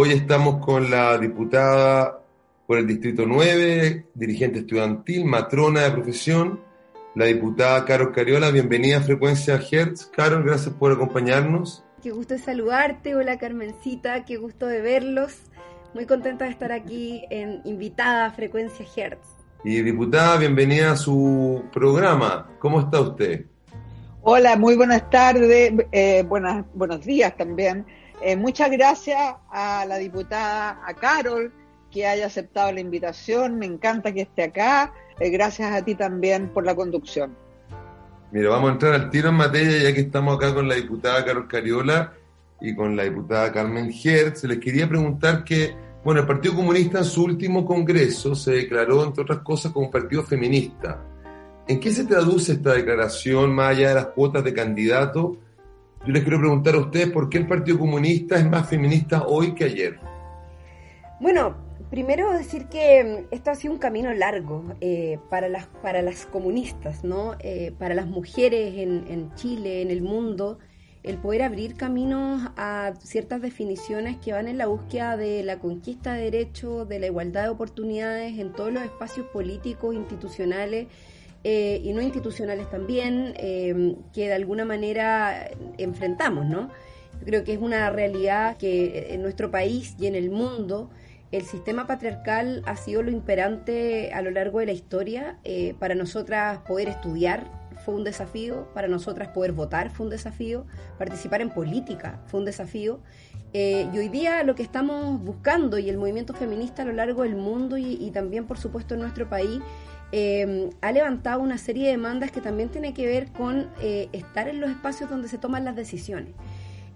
Hoy estamos con la diputada por el Distrito 9, dirigente estudiantil, matrona de profesión, la diputada Carol Cariola. Bienvenida a Frecuencia Hertz. Carol, gracias por acompañarnos. Qué gusto de saludarte. Hola Carmencita, qué gusto de verlos. Muy contenta de estar aquí en invitada a Frecuencia Hertz. Y diputada, bienvenida a su programa. ¿Cómo está usted? Hola, muy buenas tardes, eh, buenas, buenos días también. Eh, muchas gracias a la diputada, a Carol, que haya aceptado la invitación. Me encanta que esté acá. Eh, gracias a ti también por la conducción. Mira, vamos a entrar al tiro en materia ya que estamos acá con la diputada Carol Cariola y con la diputada Carmen Hertz. Les quería preguntar que, bueno, el Partido Comunista en su último congreso se declaró, entre otras cosas, como partido feminista. ¿En qué se traduce esta declaración más allá de las cuotas de candidato? Yo les quiero preguntar a ustedes por qué el Partido Comunista es más feminista hoy que ayer. Bueno, primero decir que mm, esto ha sido un camino largo eh, para, las, para las comunistas, ¿no? Eh, para las mujeres en, en Chile, en el mundo, el poder abrir caminos a ciertas definiciones que van en la búsqueda de la conquista de derechos, de la igualdad de oportunidades en todos los espacios políticos, institucionales eh, y no institucionales también, eh, que de alguna manera enfrentamos, ¿no? Yo creo que es una realidad que en nuestro país y en el mundo el sistema patriarcal ha sido lo imperante a lo largo de la historia. Eh, para nosotras poder estudiar fue un desafío, para nosotras poder votar fue un desafío, participar en política fue un desafío. Y hoy día lo que estamos buscando y el movimiento feminista a lo largo del mundo y, también por supuesto en nuestro país eh, ha levantado una serie de demandas que también tiene que ver con eh, estar en los espacios donde se toman las decisiones.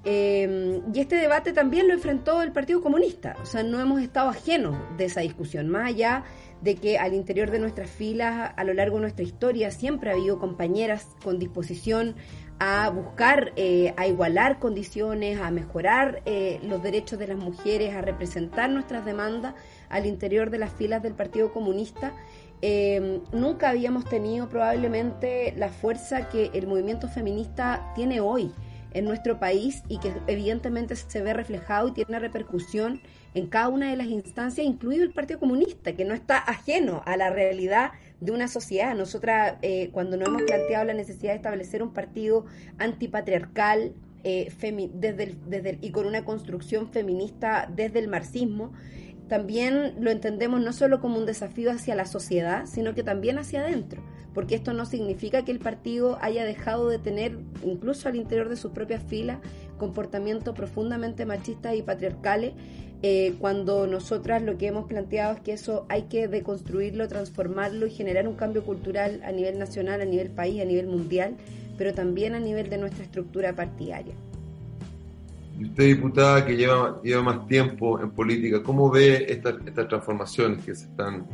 Eh, y este debate también lo enfrentó el Partido Comunista, o sea, no hemos estado ajenos de esa discusión, más allá de que al interior de nuestras filas, a lo largo de nuestra historia, siempre ha habido compañeras con disposición a buscar, a igualar condiciones, a mejorar los derechos de las mujeres, a representar nuestras demandas al interior de las filas del Partido Comunista. Em, nunca habíamos tenido probablemente la fuerza que el movimiento feminista tiene hoy en nuestro país y que evidentemente se ve reflejado y tiene repercusión en cada una de las instancias, incluido el Partido Comunista, que no está ajeno a la realidad de una sociedad. Nosotras, eh, cuando nos hemos planteado la necesidad de establecer un partido antipatriarcal, eh, desde desde y con una construcción feminista desde el marxismo, también lo entendemos no solo como un desafío hacia la sociedad, sino que también hacia adentro, porque esto no significa que el partido haya dejado de tener, incluso al interior de sus propias filas, comportamientos profundamente machistas y patriarcales, eh, cuando nosotras lo que hemos planteado es que eso hay que deconstruirlo, transformarlo y generar un cambio cultural a nivel nacional, a nivel país, a nivel mundial, pero también a nivel de nuestra estructura partidaria. Y usted, diputada, que lleva, lleva más tiempo en política, ¿cómo ve estas, estas transformaciones que se están...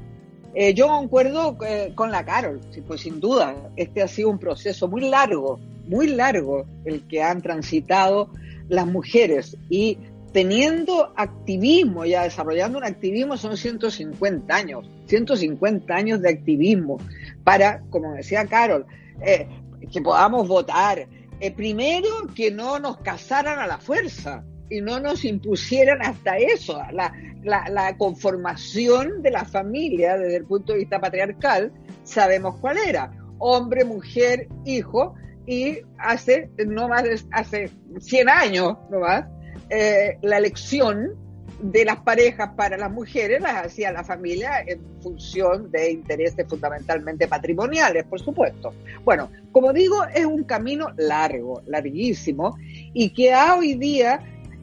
Eh, yo concuerdo eh, con la Carol, pues sin duda, este ha sido un proceso muy largo, muy largo el que han transitado las mujeres y teniendo activismo, ya desarrollando un activismo son 150 años, 150 años de activismo para, como decía Carol, eh, que podamos votar, eh, primero, que no nos casaran a la fuerza y no nos impusieran hasta eso, la, la, conformación de la familia desde el punto de vista patriarcal, sabemos cuál era, hombre, mujer, hijo, y hace no más hace 100 años no más, eh, la elección de las parejas para las mujeres las hacía la familia en función de intereses fundamentalmente patrimoniales, por supuesto. Bueno, como digo, es un camino largo, larguísimo, y que ha hoy día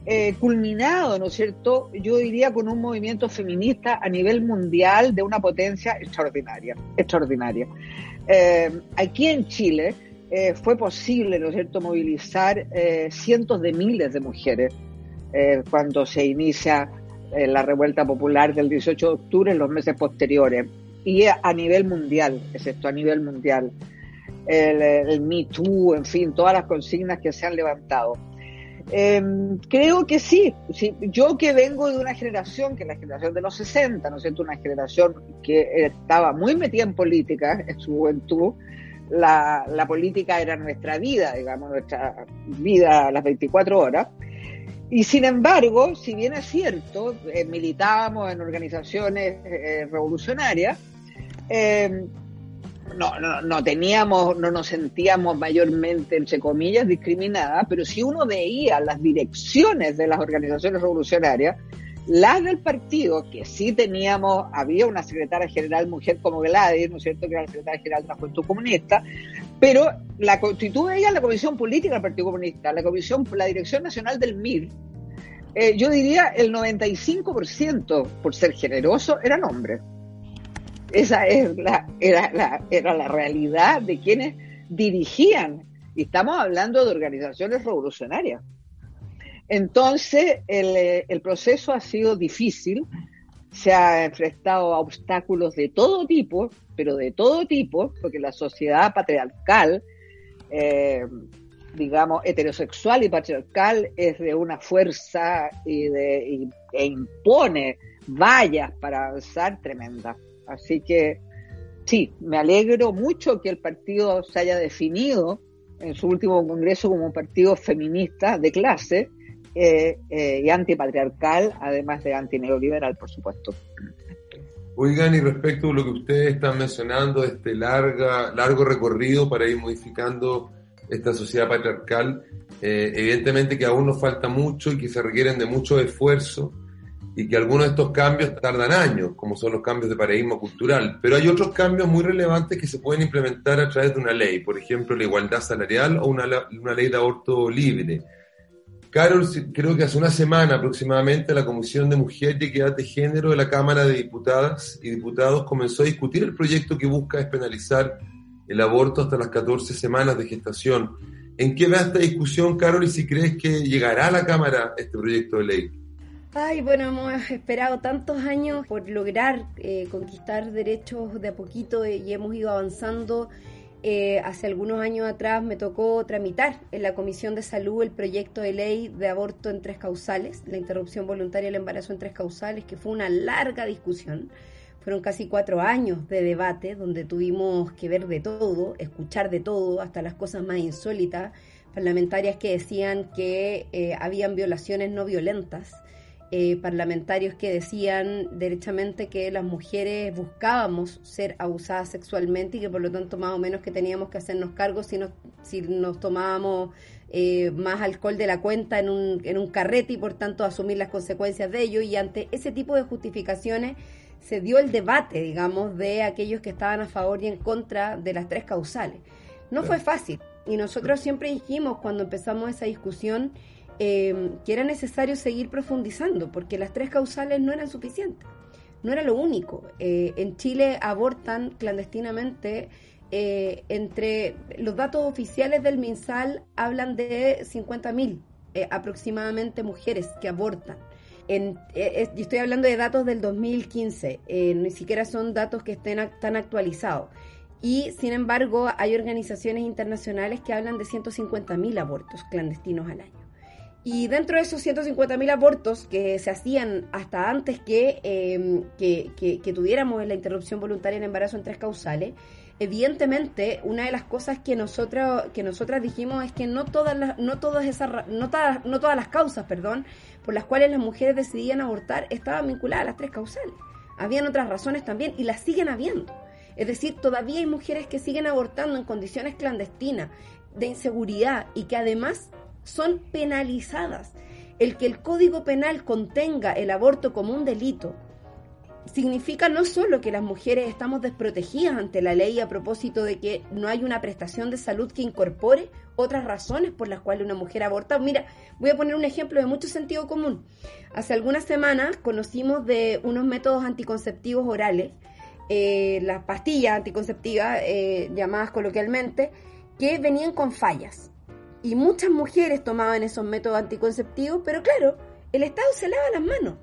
eh, culminado, ¿no es cierto? Yo diría con un movimiento feminista a nivel mundial de una potencia extraordinaria, extraordinaria. Eh, aquí en Chile eh, fue posible, ¿no es cierto?, movilizar cientos de miles de mujeres eh, cuando se inicia en la revuelta popular del 18 de octubre en los meses posteriores. Y a nivel mundial, es esto, a nivel mundial. El, el Me Too, en fin, todas las consignas que se han levantado. Em, creo que sí, sí, Yo que vengo de una generación, que es la generación de los 60, ¿no es cierto? Una generación que estaba muy metida en política en su juventud. La, la política era nuestra vida, digamos, nuestra vida a las 24 horas. Y sin embargo, si bien es cierto, eh, militábamos en organizaciones eh, revolucionarias, eh, no, no, no teníamos, no nos sentíamos mayormente, entre comillas, discriminadas, pero si uno veía las direcciones de las organizaciones revolucionarias, las del partido, que sí teníamos, había una secretaria general mujer como Gladys, ¿no es cierto?, que era la secretaria general de la Juventud Comunista, pero la constituye ella la Comisión Política del Partido Comunista, la Comisión, la Dirección Nacional del MIR, eh, yo diría el 95%, por ser generoso, eran hombres. Esa es la, era, la, era la realidad de quienes dirigían. Y estamos hablando de organizaciones revolucionarias. Entonces, el, el proceso ha sido difícil, se ha enfrentado a obstáculos de todo tipo, pero de todo tipo, porque la sociedad patriarcal, eh, digamos, heterosexual y patriarcal es de una fuerza y de, e impone vallas para avanzar tremenda. Así que sí, me alegro mucho que el partido se haya definido en su último congreso como un partido feminista de clase eh, eh, y antipatriarcal, además de antineoliberal, por supuesto. Oigan, y respecto a lo que ustedes están mencionando, este larga, largo recorrido para ir modificando esta sociedad patriarcal, eh, evidentemente que aún nos falta mucho y que se requieren de mucho esfuerzo y que algunos de estos cambios tardan años, como son los cambios de paradigma cultural, pero hay otros cambios muy relevantes que se pueden implementar a través de una ley, por ejemplo, la igualdad salarial o una, una ley de aborto libre. Carol, creo que hace una semana aproximadamente la Comisión de Mujer y Equidad de Género de la Cámara de Diputadas y Diputados comenzó a discutir el proyecto que busca despenalizar el aborto hasta las 14 semanas de gestación. ¿En qué va esta discusión, Carol, y si crees que llegará a la Cámara este proyecto de ley? Ay, bueno, hemos esperado tantos años por lograr eh, conquistar derechos de a poquito y hemos ido avanzando. Eh, hace algunos años atrás me tocó tramitar en la Comisión de Salud el proyecto de ley de aborto en tres causales, la interrupción voluntaria del embarazo en tres causales, que fue una larga discusión. Fueron casi cuatro años de debate donde tuvimos que ver de todo, escuchar de todo, hasta las cosas más insólitas, parlamentarias que decían que eh, habían violaciones no violentas eh, parlamentarios que decían derechamente que las mujeres buscábamos ser abusadas sexualmente y que por lo tanto más o menos que teníamos que hacernos cargo si nos, si nos tomábamos eh, más alcohol de la cuenta en un, en un carrete y por tanto asumir las consecuencias de ello. Y ante ese tipo de justificaciones se dio el debate, digamos, de aquellos que estaban a favor y en contra de las tres causales. No fue fácil. Y nosotros siempre dijimos cuando empezamos esa discusión eh, que era necesario seguir profundizando, porque las tres causales no eran suficientes, no era lo único. Eh, en Chile abortan clandestinamente, eh, entre los datos oficiales del MinSal hablan de 50.000 aproximadamente mujeres que abortan. En, estoy hablando de datos del 2015, ni siquiera son datos que estén tan actualizados. Y sin embargo, hay organizaciones internacionales que hablan de 150.000 abortos clandestinos al año. Y dentro de esos 150.000 abortos que se hacían hasta antes em, que, que, tuviéramos la interrupción voluntaria en embarazo en tres causales, evidentemente una de las cosas que nosotros que nosotras dijimos es que no todas las no todas esas no todas, no todas las causas perdón por las cuales las mujeres decidían abortar estaban vinculadas a las tres causales. Habían otras razones también y las siguen habiendo. Es decir todavía hay mujeres que siguen abortando en condiciones clandestinas de inseguridad y que además son penalizadas. El que el Código Penal contenga el aborto como un delito significa no solo que las mujeres estamos desprotegidas ante la ley a propósito de que no hay una prestación de salud que incorpore otras razones por las cuales una mujer aborta. Mira, voy a poner un ejemplo de mucho sentido común. Hace algunas semanas conocimos de unos métodos anticonceptivos orales, eh, las pastillas anticonceptivas, eh, llamadas coloquialmente, que venían con fallas y muchas mujeres tomaban esos métodos anticonceptivos, pero claro, el Estado se lava las manos.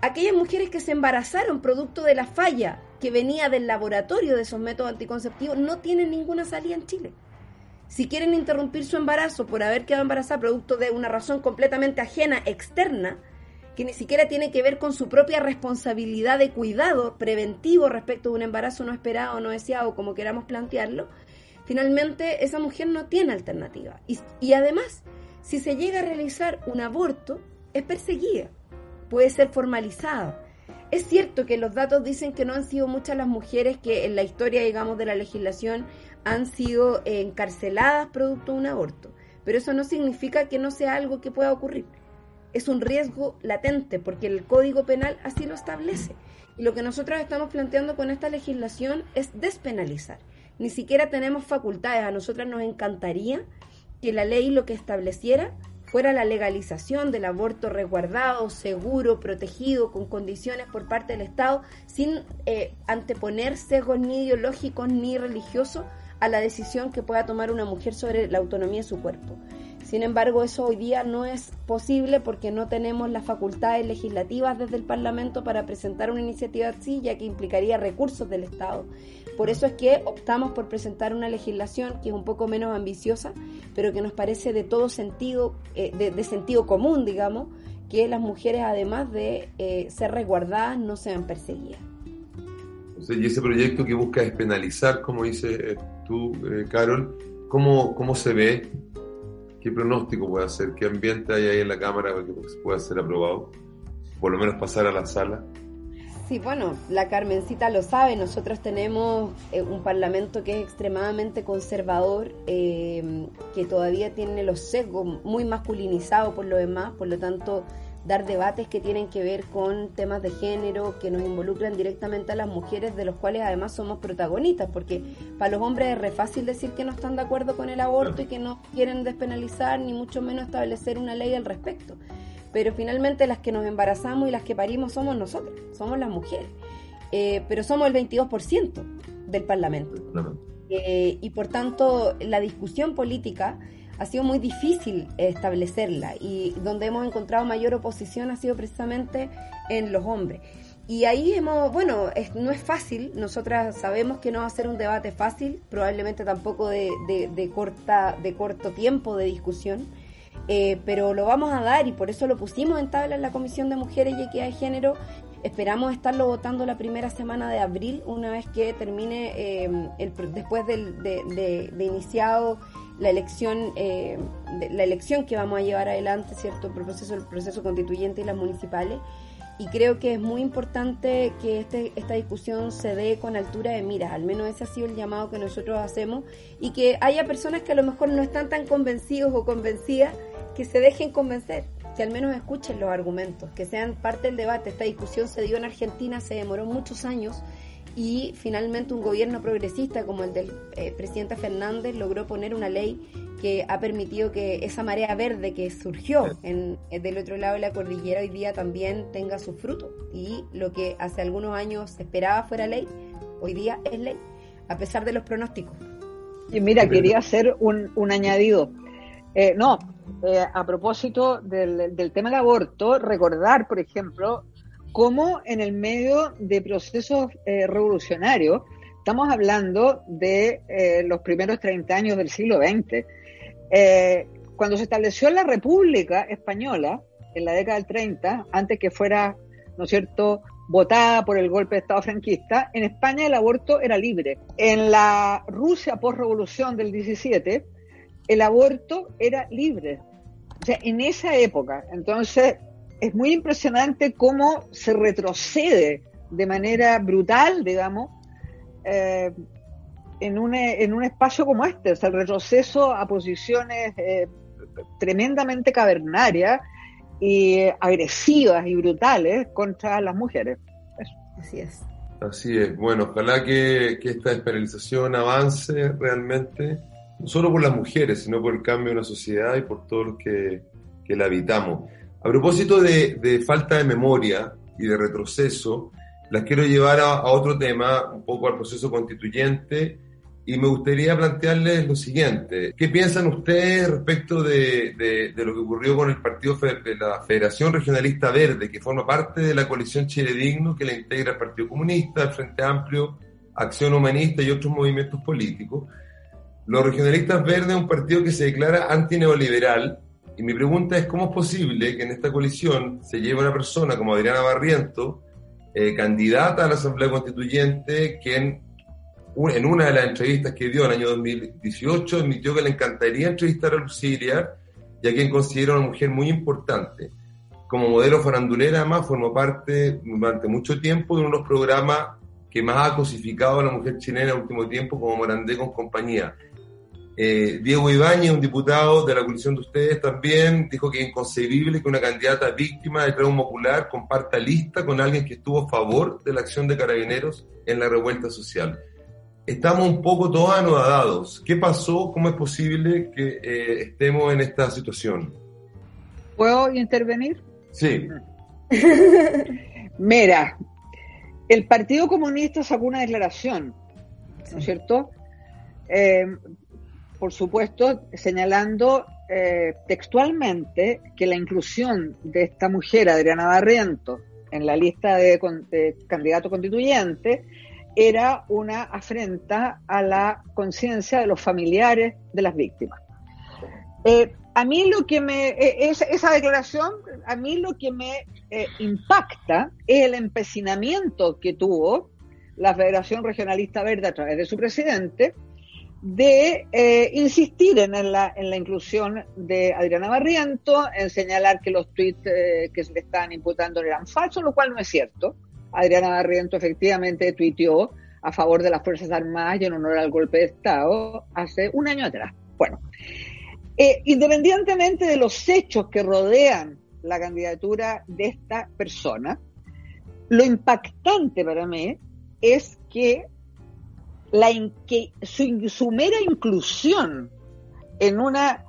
aquellas mujeres que se embarazaron producto de la falla que venía del laboratorio de esos métodos anticonceptivos no tienen ninguna salida en Chile. Si quieren interrumpir su embarazo por haber quedado embarazada producto de una razón completamente ajena, externa, que ni siquiera tiene que ver con su propia responsabilidad de cuidado preventivo respecto de un embarazo no esperado o no deseado, como queramos plantearlo, finalmente esa mujer no tiene alternativa. Y, además, si se llega a realizar un aborto, es perseguida, puede ser formalizada. Es cierto que los datos dicen que no han sido muchas las mujeres que en la historia, digamos, de la legislación han sido encarceladas producto de un aborto, pero eso no significa que no sea algo que pueda ocurrir es un riesgo latente porque el Código Penal así lo establece. Y lo que nosotros estamos planteando con esta legislación es despenalizar. Ni siquiera tenemos facultades. A nosotras nos encantaría que la ley lo que estableciera fuera la legalización del aborto resguardado, seguro, protegido, con condiciones por parte del Estado, sin eh, anteponer sesgos ni ideológicos ni religiosos a la decisión que pueda tomar una mujer sobre la autonomía de su cuerpo. Sin embargo, eso hoy día no es posible porque no tenemos las facultades legislativas desde el Parlamento para presentar una iniciativa así, ya que implicaría recursos del Estado. Por eso es que optamos por presentar una legislación que es un poco menos ambiciosa, pero que nos parece de todo sentido, eh, de, sentido común, digamos, que las mujeres, además de eh, ser resguardadas, no sean perseguidas. y ese proyecto que busca despenalizar, como dices eh, tú, Carol, ¿cómo, ¿cómo se ve? ¿Qué pronóstico puede hacer? ¿Qué ambiente hay ahí en la Cámara para que pueda ser aprobado? Por lo menos pasar a la sala. Sí, bueno, la Carmencita lo sabe, nosotros tenemos eh, un Parlamento que es extremadamente conservador, eh, que todavía tiene los sesgos muy masculinizados por lo demás, por lo tanto dar debates que tienen que ver con temas de género, que nos involucran directamente a las mujeres, de los cuales además somos protagonistas, porque para los hombres es re fácil decir que no están de acuerdo con el aborto y que no quieren despenalizar, ni mucho menos establecer una ley al respecto. Pero finalmente las que nos embarazamos y las que parimos somos nosotras, somos las mujeres. Eh, pero somos el 22% del Parlamento. Eh, y por tanto, la discusión política ha sido muy difícil establecerla y donde hemos encontrado mayor oposición ha sido precisamente en los hombres. Y ahí hemos, bueno, no es fácil, nosotras sabemos que no va a ser un debate fácil, probablemente tampoco de, corta, de corto tiempo de discusión, eh, pero lo vamos a dar y por eso lo pusimos en tabla en la Comisión de Mujeres y Equidad de Género. Esperamos estarlo votando la primera semana de abril, una vez que termine, eh, el, después de, de iniciado la elección, eh, la elección que vamos a llevar adelante, ¿cierto? El proceso, el proceso constituyente y las municipales. Y creo que es muy importante que este, esta discusión se dé con altura de miras, al menos ese ha sido el llamado que nosotros hacemos, y que haya personas que a lo mejor no están tan convencidos o convencidas, que se dejen convencer, que al menos escuchen los argumentos, que sean parte del debate. Esta discusión se dio en Argentina, se demoró muchos años, y finalmente un gobierno progresista como el del eh, presidente Fernández logró poner una ley que ha permitido que esa marea verde que surgió en, eh, del otro lado de la cordillera hoy día también tenga su fruto y lo que hace algunos años se esperaba fuera ley, hoy día es ley, a pesar de los pronósticos. Y mira, quería hacer un, un añadido. Eh, no, a propósito del, del tema del aborto, recordar, por ejemplo, como en el medio de procesos eh, revolucionarios, estamos hablando de eh, los primeros 30 años del siglo XX, eh, cuando se estableció la República Española, en la década del 30, antes que fuera, ¿no es cierto?, votada por el golpe de Estado franquista, en España el aborto era libre. En la Rusia post-revolución del 17, el aborto era libre. O sea, en esa época, entonces, es muy impresionante cómo se retrocede de manera brutal, digamos, eh, en, un, en un espacio como este, o sea, el retroceso a posiciones eh, tremendamente cavernarias y agresivas y brutales contra las mujeres. Así es. Así es. Bueno, ojalá que, esta despenalización avance realmente, no solo por las mujeres, sino por el cambio de una sociedad y por todos los que, que la habitamos. A propósito de, falta de memoria y de retroceso, las quiero llevar a, otro tema, un poco al proceso constituyente y me gustaría plantearles lo siguiente. ¿Qué piensan ustedes respecto de, de, lo que ocurrió con el partido de la Federación Regionalista Verde, que forma parte de la coalición Chile Digno, que la integra el Partido Comunista, el Frente Amplio, Acción Humanista y otros movimientos políticos? Los regionalistas verdes es un partido que se declara antineoliberal y mi pregunta es cómo es posible que en esta coalición se lleve una persona como Adriana Barriento, eh, candidata a la Asamblea Constituyente, quien en una de las entrevistas que dio en el año 2018 admitió que le encantaría entrevistar a Lucilia, ya quien considera una mujer muy importante. Como modelo farandulera, además, formó parte durante mucho tiempo de uno de los programas que más ha cosificado a la mujer chilena en el último tiempo, como Morandé con compañía. Eh, Diego Ibáñez, un diputado de la coalición de ustedes, también dijo que es inconcebible que una candidata víctima de trauma ocular comparta lista con alguien que estuvo a favor de la acción de carabineros en la revuelta social estamos un poco todos anodadados. ¿Qué pasó? ¿Cómo es posible que eh, estemos en esta situación? ¿Puedo intervenir? Sí. Mira, el Partido Comunista sacó una declaración, ¿no es cierto? Eh, por supuesto, señalando eh, textualmente que la inclusión de esta mujer, Adriana Barriento, en la lista de, de candidato constituyente, era una afrenta a la conciencia de los familiares de las víctimas. Eh, a mí lo que me, eh, esa declaración, a mí lo que me eh, impacta es el empecinamiento que tuvo la Federación Regionalista Verde a través de su presidente de insistir en la, en la inclusión de Adriana Barriento, en señalar que los tweets que se le estaban imputando eran falsos, lo cual no es cierto. Adriana Barriento efectivamente tuiteó a favor de las Fuerzas Armadas y en honor al golpe de Estado hace un año atrás. Bueno, eh, independientemente de los hechos que rodean la candidatura de esta persona, lo impactante para mí es que, la que su, mera inclusión en una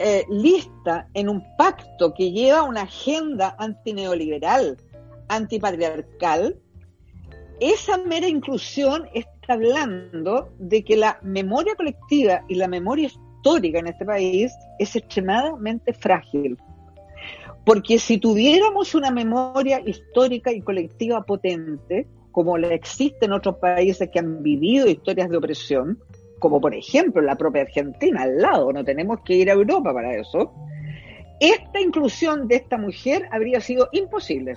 eh, lista, en un pacto que lleva una agenda antineoliberal, antipatriarcal, esa mera inclusión está hablando de que la memoria colectiva y la memoria histórica en este país es extremadamente frágil. Porque si tuviéramos una memoria histórica y colectiva potente, como la existe en otros países que han vivido historias de opresión, como por ejemplo la propia Argentina al lado, no tenemos que ir a Europa para eso, esta inclusión de esta mujer habría sido imposible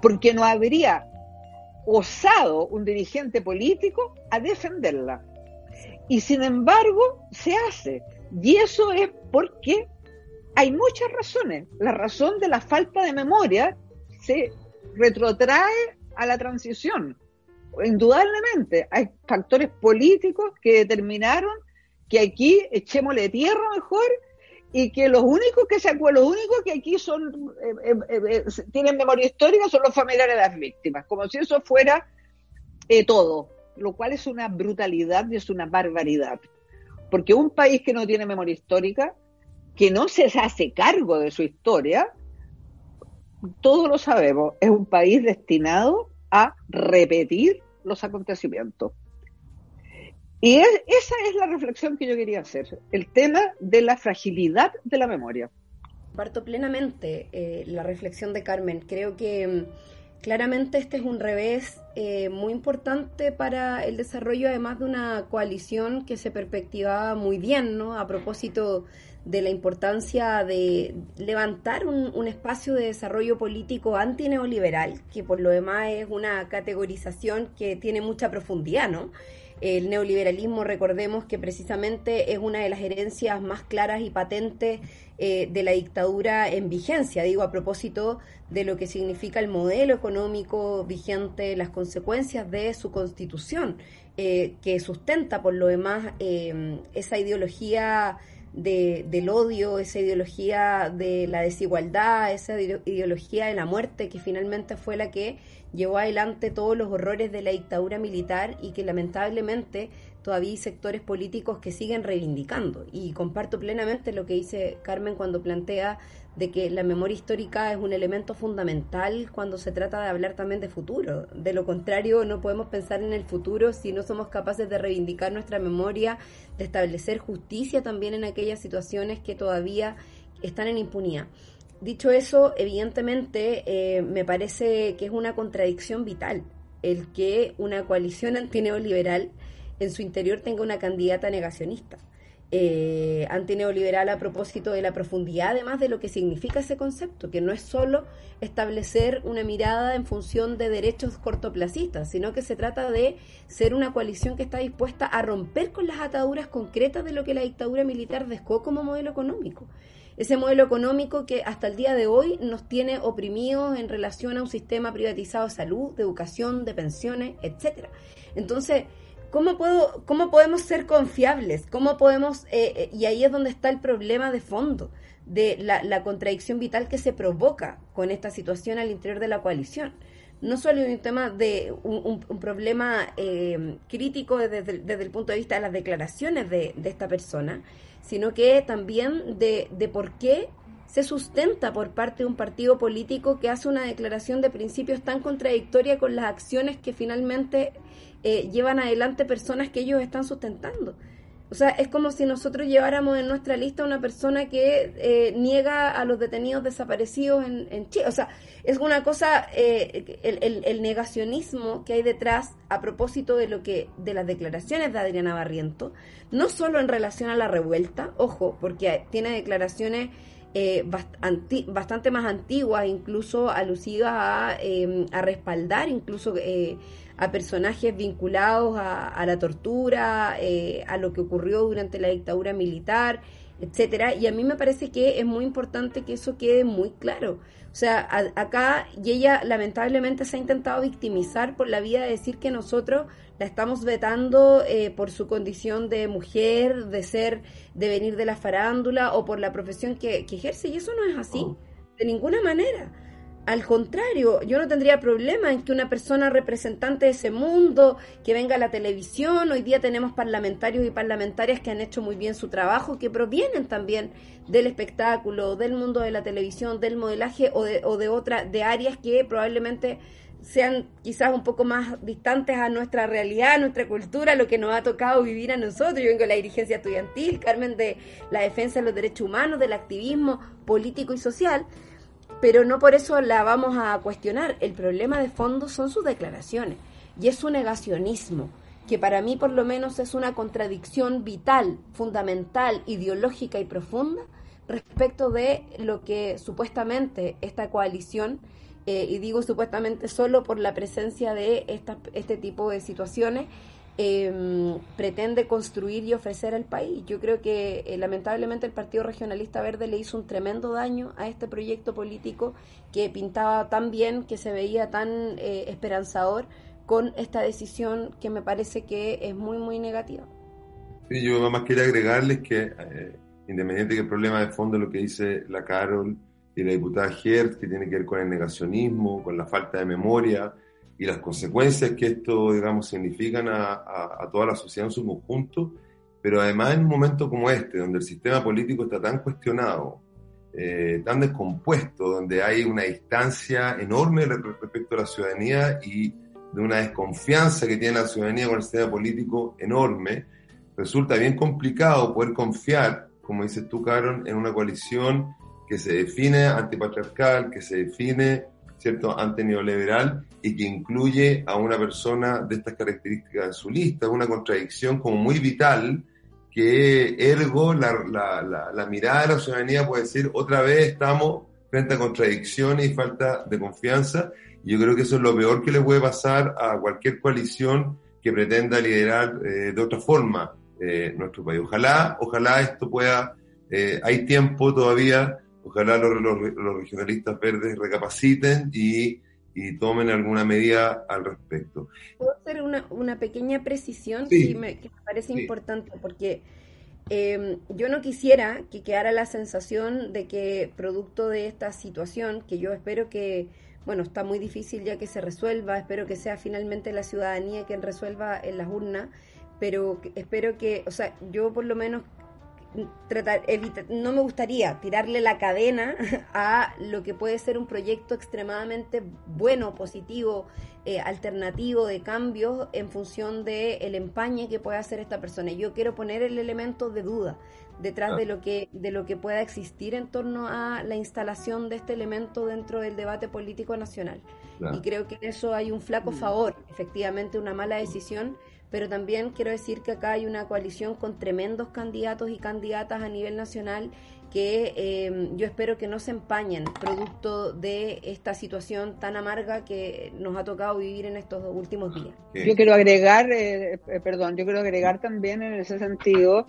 porque no habría osado un dirigente político a defenderla. Y sin embargo, se hace. Y eso es porque hay muchas razones. La razón de la falta de memoria se retrotrae a la transición. Indudablemente, hay factores políticos que determinaron que aquí echémosle tierra mejor y que los únicos que se los únicos que aquí son eh, eh, eh, tienen memoria histórica son los familiares de las víctimas, como si eso fuera todo, lo cual es una brutalidad y es una barbaridad. Porque un país que no tiene memoria histórica, que no se hace cargo de su historia, todos lo sabemos, es un país destinado a repetir los acontecimientos. Y esa es la reflexión que yo quería hacer, el tema de la fragilidad de la memoria. Parto plenamente eh, la reflexión de Carmen. Creo que mm, claramente este es un revés eh, muy importante para el desarrollo, además de una coalición que se perspectivaba muy bien, ¿no? A propósito de la importancia de levantar un, espacio de desarrollo político antineoliberal, que por lo demás es una categorización que tiene mucha profundidad, ¿no? El neoliberalismo, recordemos que precisamente es una de las herencias más claras y patentes eh, de la dictadura en vigencia, digo a propósito de lo que significa el modelo económico vigente, las consecuencias de su constitución, eh, que sustenta por lo demás eh, esa ideología del odio, esa ideología de la desigualdad, esa ideología de la muerte, que finalmente fue la que llevó adelante todos los horrores de la dictadura militar y que lamentablemente todavía hay sectores políticos que siguen reivindicando. Y comparto plenamente lo que dice Carmen cuando plantea de que la memoria histórica es un elemento fundamental cuando se trata de hablar también de futuro. De lo contrario, no podemos pensar en el futuro si no somos capaces de reivindicar nuestra memoria, de establecer justicia también en aquellas situaciones que todavía están en impunidad. Dicho eso, evidentemente eh, me parece que es una contradicción vital el que una coalición antineoliberal en su interior tenga una candidata negacionista. Eh, antineoliberal a propósito de la profundidad, además de lo que significa ese concepto, que no es solo establecer una mirada en función de derechos cortoplacistas, sino que se trata de ser una coalición que está dispuesta a romper con las ataduras concretas de lo que la dictadura militar dejó como modelo económico. Ese modelo económico que hasta el día de hoy nos tiene oprimidos en relación a un sistema privatizado de salud, de educación, de pensiones, etcétera. Entonces, ¿Cómo, puedo, ¿Cómo podemos ser confiables? ¿Cómo podemos, eh, eh, y ahí es donde está el problema de fondo, de la, contradicción vital que se provoca con esta situación al interior de la coalición? No solo un tema de un, problema eh, crítico desde, el punto de vista de las declaraciones de, esta persona, sino que también de por qué se sustenta por parte de un partido político que hace una declaración de principios tan contradictoria con las acciones que finalmente eh, llevan adelante personas que ellos están sustentando. O sea, es como si nosotros lleváramos en nuestra lista una persona que eh, niega a los detenidos desaparecidos en, Chile. O sea, es una cosa, eh, el, negacionismo que hay detrás a propósito de lo que, de las declaraciones de Adriana Barriento, no solo en relación a la revuelta, ojo, porque tiene declaraciones bastante más antiguas, incluso alusivas a, a respaldar incluso a personajes vinculados a, la tortura, eh, a lo que ocurrió durante la dictadura militar, etcétera. Y a mí me parece que es muy importante que eso quede muy claro. O sea, acá y ella lamentablemente se ha intentado victimizar por la vía de decir que nosotros la estamos vetando eh, por su condición de mujer, de ser, de venir de la farándula o por la profesión que, que ejerce. Y eso no es así, oh. de ninguna manera. Al contrario, yo no tendría problema en que una persona representante de ese mundo, que venga a la televisión, hoy día tenemos parlamentarios y parlamentarias que han hecho muy bien su trabajo, que provienen también del espectáculo, del mundo de la televisión, del modelaje o de, o de otra, de áreas que probablemente sean quizás un poco más distantes a nuestra realidad, a nuestra cultura, lo que nos ha tocado vivir a nosotros. Yo vengo de la dirigencia estudiantil, Carmen de la defensa de los derechos humanos, del activismo político y social pero no por eso la vamos a cuestionar. El problema de fondo son sus declaraciones y es su negacionismo, que para mí por lo menos es una contradicción vital, fundamental, ideológica y profunda respecto de lo que supuestamente esta coalición, eh, y digo supuestamente solo por la presencia de esta, este tipo de situaciones, eh, pretende construir y ofrecer al país. Yo creo que eh, lamentablemente el Partido Regionalista Verde le hizo un tremendo daño a este proyecto político que pintaba tan bien, que se veía tan eh, esperanzador con esta decisión que me parece que es muy, muy negativa. Sí, yo nada más quería agregarles que, independiente del problema de fondo, lo que dice la Carol y la diputada Hertz, que tiene que ver con el negacionismo, con la falta de memoria, y las consecuencias que esto, digamos, significan a, a, toda la sociedad en su conjunto, pero además en un momento como este, donde el sistema político está tan cuestionado, eh, tan descompuesto, donde hay una distancia enorme respecto a la ciudadanía y de una desconfianza que tiene la ciudadanía con el sistema político enorme, resulta bien complicado poder confiar, como dices tú, Caron, en una coalición que se define antipatriarcal, que se define ¿cierto?, ante neoliberal y que incluye a una persona de estas características en su lista. Es una contradicción como muy vital que ergo la, la, la, mirada de la ciudadanía puede decir otra vez estamos frente a contradicciones y falta de confianza. Y yo creo que eso es lo peor que le puede pasar a cualquier coalición que pretenda liderar eh, de otra forma eh, nuestro país. Ojalá, ojalá esto pueda, eh, hay tiempo todavía Ojalá los, los, regionalistas verdes recapaciten y, y, tomen alguna medida al respecto. ¿Puedo hacer una, una pequeña precisión que, me, parece importante? Porque em, yo no quisiera que quedara la sensación de que producto de esta situación, que yo espero que, bueno, está muy difícil ya que se resuelva, espero que sea finalmente la ciudadanía quien resuelva en las urnas, pero espero que, o sea, yo por lo menos tratar, no me gustaría tirarle la cadena a lo que puede ser un proyecto extremadamente bueno, positivo, eh, alternativo de cambios en función del el empañe que pueda hacer esta persona. Yo quiero poner el elemento de duda detrás de lo que de lo que pueda existir en torno a la instalación de este elemento dentro del debate político nacional. Y creo que en eso hay un flaco mm. favor, efectivamente una mala decisión pero también quiero decir que acá hay una coalición con tremendos candidatos y candidatas a nivel nacional que eh, yo espero que no se empañen producto de esta situación tan amarga que nos ha tocado vivir en estos últimos días. Yo quiero agregar, eh, eh, perdón, yo quiero agregar también en ese sentido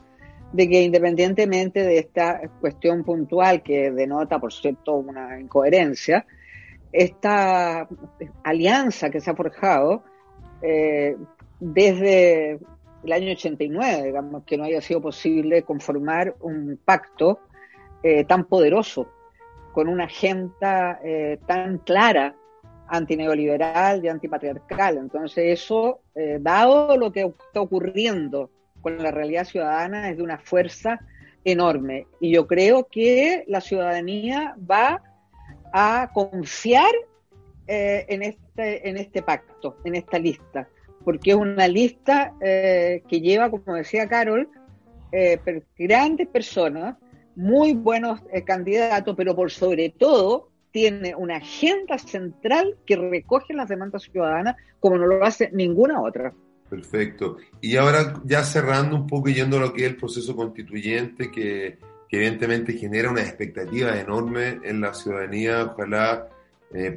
de que independientemente de esta cuestión puntual que denota, por cierto, una incoherencia, esta alianza que se ha forjado eh, desde el año 89, digamos, que no haya sido posible conformar un pacto eh, tan poderoso, con una agenda eh, tan clara antineoliberal y antipatriarcal. Entonces eso, eh, dado lo que está ocurriendo con la realidad ciudadana, es de una fuerza enorme. Y yo creo que la ciudadanía va a confiar en, este, en este pacto, en esta lista porque es una lista eh, que lleva, como decía Carol, eh, grandes personas, muy buenos eh, candidatos, pero por sobre todo tiene una agenda central que recoge las demandas ciudadanas como no lo hace ninguna otra. Perfecto. Y ahora ya cerrando un poco yendo a lo que es el proceso constituyente, que, evidentemente genera una expectativa enorme en la ciudadanía. Ojalá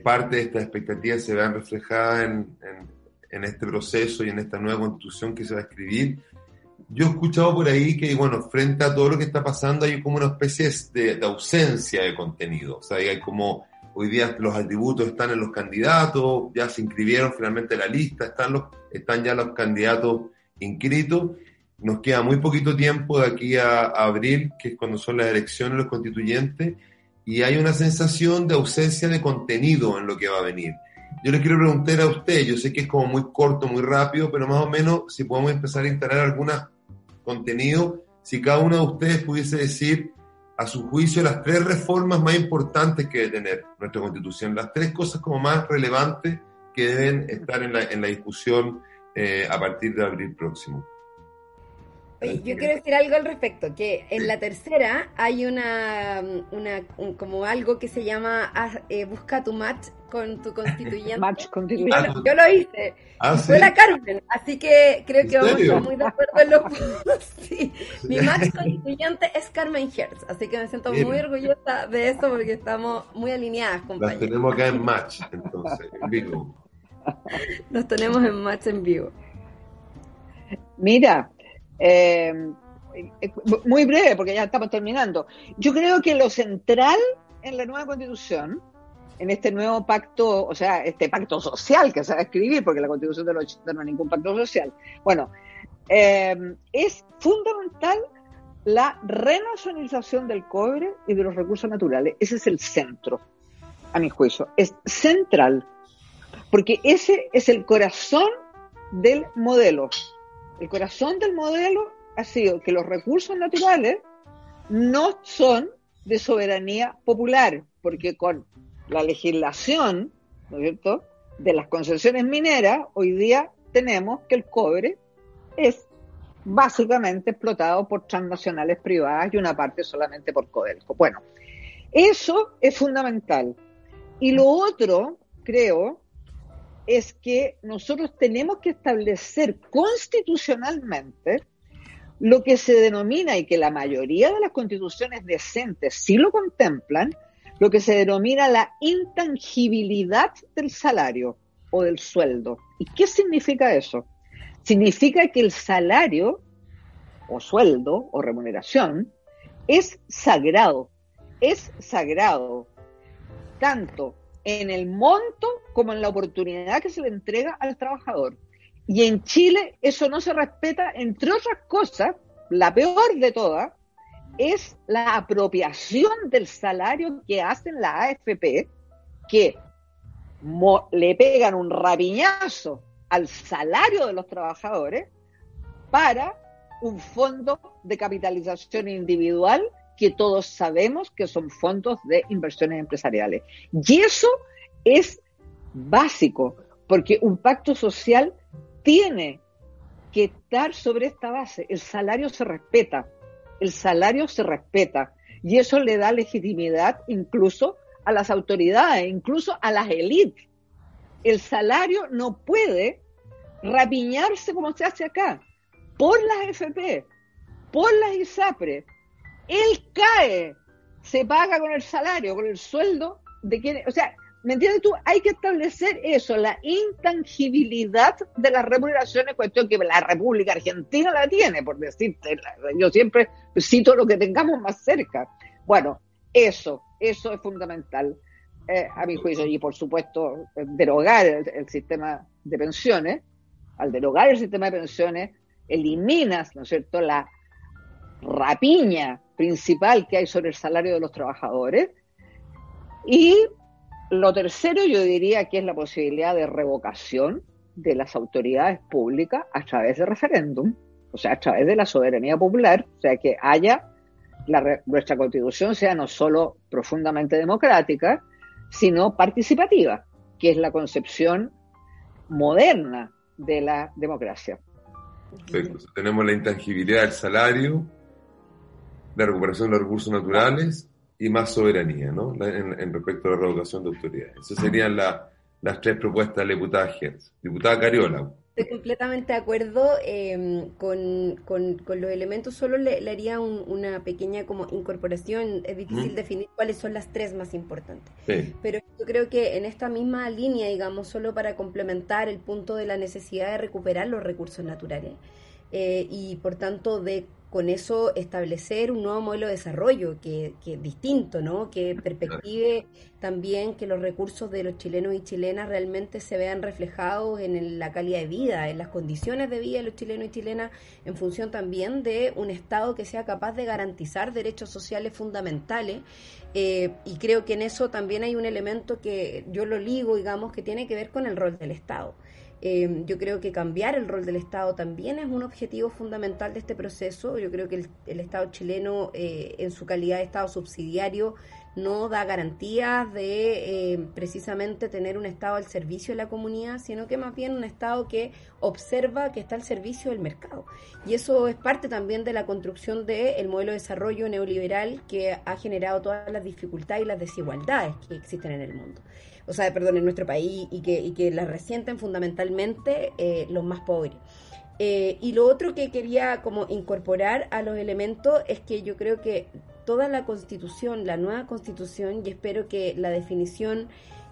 parte de estas expectativas se vean reflejadas en, en este proceso y en esta nueva constitución que se va a escribir. Yo he escuchado por ahí que, bueno, frente a todo lo que está pasando hay como una especie de, ausencia de contenido. O sea, hay como hoy día los atributos están en los candidatos, ya se inscribieron finalmente en la lista, están, los, están ya los candidatos inscritos. Nos queda muy poquito tiempo de aquí a, a abril, que es cuando son las elecciones los constituyentes, y hay una sensación de ausencia de contenido en lo que va a venir. Yo le quiero preguntar a usted, yo sé que es como muy corto, muy rápido, pero más o menos si podemos empezar a instalar algún contenido, si cada uno de ustedes pudiese decir a su juicio las tres reformas más importantes que debe tener nuestra constitución, las tres cosas como más relevantes que deben estar en la, en la discusión eh, a partir de abril próximo. Yo quiero decir algo al respecto, que en la tercera hay una, una como algo que se llama ah, eh, busca tu match con tu constituyente. match constituyente. Yo, lo hice. Ah, fue la Carmen, así que creo que vamos a estar muy de acuerdo en lo sí. Mi match constituyente es Carmen Hertz, así que me siento muy orgullosa de eso porque estamos muy alineadas, compañeros. Las tenemos acá en match, entonces, en vivo. Nos tenemos en match en vivo. Mira, eh, muy breve, porque ya estamos terminando. Yo creo que lo central en la nueva constitución, en este nuevo pacto, o sea, este pacto social que se va a escribir, porque la constitución de los 80 no es ningún pacto social, bueno, eh, es fundamental la renacionalización del cobre y de los recursos naturales. Ese es el centro, a mi juicio. Es central, porque ese es el corazón del modelo el corazón del modelo ha sido que los recursos naturales no son de soberanía popular, porque con la legislación, ¿no es cierto?, de las concesiones mineras, hoy día tenemos que el cobre es básicamente explotado por transnacionales privadas y una parte solamente por Codelco. Bueno, eso es fundamental. Y lo otro, creo, es que nosotros tenemos que establecer constitucionalmente lo que se denomina, y que la mayoría de las constituciones decentes sí lo contemplan, lo que se denomina la intangibilidad del salario o del sueldo. ¿Y qué significa eso? Significa que el salario o sueldo o remuneración es sagrado, es sagrado, tanto en el monto como en la oportunidad que se le entrega al trabajador. Y en Chile eso no se respeta, entre otras cosas, la peor de todas es la apropiación del salario que hacen la AFP, que le pegan un rapiñazo al salario de los trabajadores para un fondo de capitalización individual que todos sabemos que son fondos de inversiones empresariales. Y eso es básico, porque un pacto social tiene que estar sobre esta base. El salario se respeta, el salario se respeta, y eso le da legitimidad incluso a las autoridades, incluso a las élites. El salario no puede rapiñarse como se hace acá, por las FP, por las ISAPRE. Él cae, se paga con el salario, con el sueldo de quien, o sea, ¿me entiendes tú? Hay que establecer eso, la intangibilidad de las remuneraciones, cuestión que la República Argentina la tiene, por decirte, yo siempre cito lo que tengamos más cerca. Bueno, eso, eso es fundamental. Eh, a mi juicio, y por supuesto, derogar el, sistema de pensiones, al derogar el sistema de pensiones, eliminas, ¿no es cierto?, la rapiña principal que hay sobre el salario de los trabajadores. Y lo tercero, yo diría que es la posibilidad de revocación de las autoridades públicas a través de referéndum, o sea, a través de la soberanía popular, o sea, que haya nuestra constitución sea no solo profundamente democrática, sino participativa, que es la concepción moderna de la democracia. Tenemos la intangibilidad del salario, la recuperación de los recursos naturales y más soberanía, ¿no? En, respecto a la revocación de autoridades. Esas serían las tres propuestas de la diputada Gertz. Diputada Cariola. Estoy completamente de acuerdo em, con, con, los elementos, solo le, haría una pequeña como incorporación, es difícil definir cuáles son las tres más importantes, pero yo creo que en esta misma línea, digamos, solo para complementar el punto de la necesidad de recuperar los recursos naturales eh, y por tanto de con eso establecer un nuevo modelo de desarrollo que, que distinto, ¿no? Que perspective también que los recursos de los chilenos y chilenas realmente se vean reflejados en la calidad de vida, en las condiciones de vida de los chilenos y chilenas, en función también de un Estado que sea capaz de garantizar derechos sociales fundamentales. Eh, y creo que en eso también hay un elemento que yo lo ligo, digamos, que tiene que ver con el rol del Estado. Em, yo creo que cambiar el rol del Estado también es un objetivo fundamental de este proceso. Yo creo que el, Estado chileno, eh, en su calidad de Estado subsidiario, no da garantías de eh, precisamente tener un Estado al servicio de la comunidad, sino que más bien un Estado que observa que está al servicio del mercado. Y eso es parte también de la construcción del modelo de desarrollo neoliberal que ha generado todas las dificultades y las desigualdades que existen en el mundo o sea, perdón, en nuestro país y que, y que la resienten fundamentalmente eh, los más pobres. Eh, y lo otro que quería como incorporar a los elementos es que yo creo que toda la constitución, la nueva constitución, y espero que la definición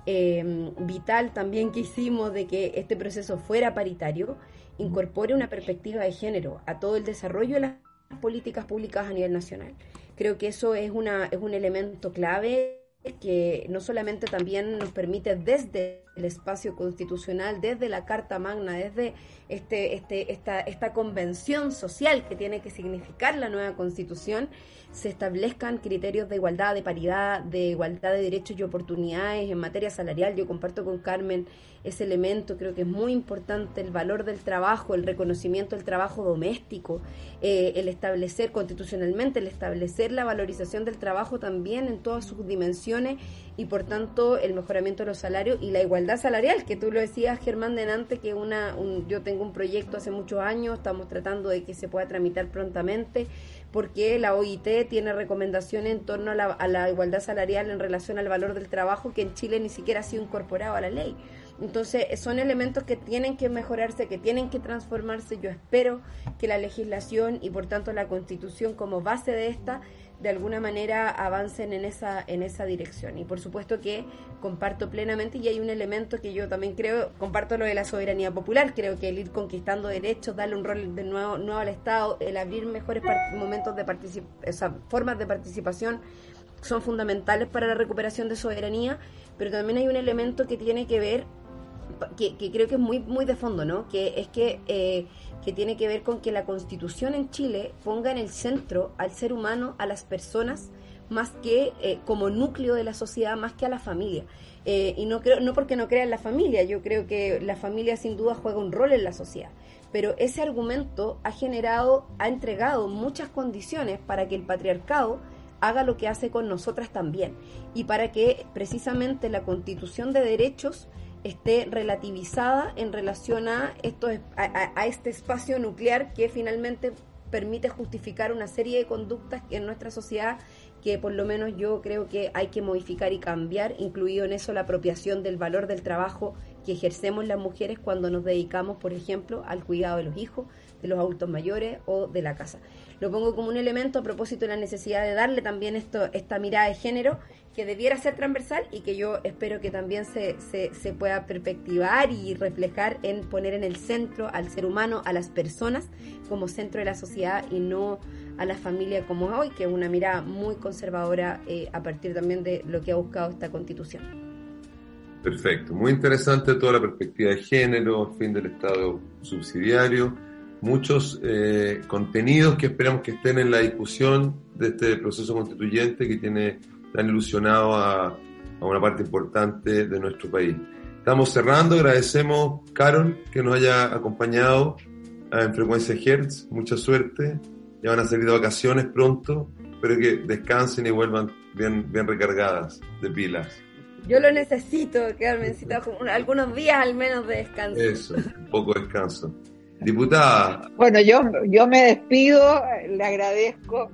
eh, vital también que hicimos de que este proceso fuera paritario, incorpore una perspectiva de género a todo el desarrollo de las políticas públicas a nivel nacional. Creo que eso es, una, es un elemento clave que no solamente también nos permite desde el espacio constitucional, desde la Carta Magna, desde este, este, esta, esta convención social que tiene que significar la nueva constitución, se establezcan criterios de igualdad, de paridad, de igualdad de derechos y oportunidades en materia salarial. Yo comparto con Carmen ese elemento, creo que es muy importante el valor del trabajo, el reconocimiento del trabajo doméstico, eh, el establecer constitucionalmente, el establecer la valorización del trabajo también en todas sus dimensiones y por tanto el mejoramiento de los salarios y la igualdad salarial, que tú lo decías Germán Denante, que una, yo tengo un proyecto hace muchos años, estamos tratando de que se pueda tramitar prontamente porque la OIT tiene recomendaciones en torno a la, a la, igualdad salarial en relación al valor del trabajo que en Chile ni siquiera ha sido incorporado a la ley. Entonces, son elementos que tienen que mejorarse, que tienen que transformarse. Yo espero que la legislación y por tanto la constitución como base de esta de alguna manera avancen en esa, en esa dirección. Y por supuesto que comparto plenamente y hay un elemento que yo también creo, comparto lo de la soberanía popular, creo que el ir conquistando derechos, darle un rol de nuevo, nuevo al Estado, el abrir mejores momentos de participación, formas de participación son fundamentales para la recuperación de soberanía, pero también hay un elemento que tiene que ver que, creo que es muy, muy de fondo, ¿no? Que es que, eh, que tiene que ver con que la constitución en Chile ponga en el centro al ser humano, a las personas, más que eh, como núcleo de la sociedad, más que a la familia. Eh, y no creo, no porque no crea en la familia, yo creo que la familia sin duda juega un rol en la sociedad. Pero ese argumento ha generado, ha entregado muchas condiciones para que el patriarcado haga lo que hace con nosotras también. Y para que precisamente la constitución de derechos esté relativizada en relación a, esto, a, este espacio nuclear que finalmente permite justificar una serie de conductas en nuestra sociedad que por lo menos yo creo que hay que modificar y cambiar, incluido en eso la apropiación del valor del trabajo que ejercemos las mujeres cuando nos dedicamos, por ejemplo, al cuidado de los hijos, de los adultos mayores o de la casa. Lo pongo como un elemento a propósito de la necesidad de darle también esto, esta mirada de género que debiera ser transversal y que yo espero que también se, se, pueda perspectivar y reflejar en poner en el centro al ser humano, a las personas como centro de la sociedad y no a la familia como hoy, que es una mirada muy conservadora eh, a partir también de lo que ha buscado esta constitución. Perfecto, muy interesante toda la perspectiva de género, fin del Estado subsidiario, muchos eh, contenidos que esperamos que estén en la discusión de este proceso constituyente que tiene tan ilusionado a, a una parte importante de nuestro país. Estamos cerrando, agradecemos, Carol, que nos haya acompañado en Frecuencia Hertz, mucha suerte, ya van a salir de vacaciones pronto, pero que descansen y vuelvan bien, bien recargadas de pilas. Yo lo necesito, quedarme necesito algunos días al menos de descanso. Eso, un poco de descanso. Diputada. Bueno, yo, yo me despido, le agradezco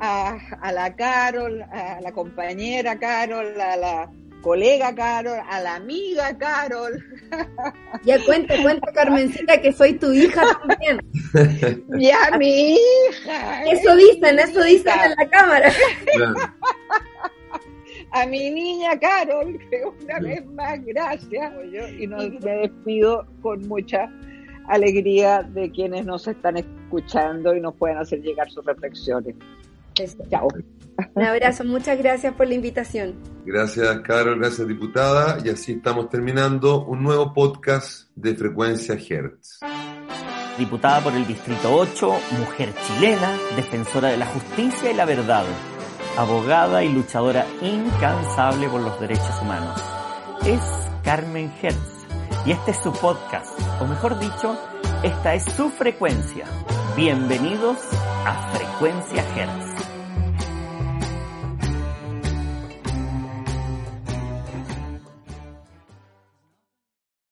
a, a la Carol, a la compañera Carol, a la colega Carol, a la amiga Carol. Ya cuenta, cuenta Carmencita que soy tu hija también. Ya mi hija. Eso dicen, eso dicen en la cámara. A mi niña Carol, que una vez más gracias. Y nos, me despido con mucha alegría de quienes nos están escuchando y nos pueden hacer llegar sus reflexiones. Chao. Un abrazo, muchas gracias por la invitación. Gracias, Carol, gracias, diputada. Y así estamos terminando un nuevo podcast de Frecuencia Hertz. Diputada por el Distrito 8, mujer chilena, defensora de la justicia y la verdad, abogada y luchadora incansable por los derechos humanos. Es Carmen Hertz y este es su podcast, o mejor dicho, esta es su frecuencia. Bienvenidos a Frecuencia Hertz.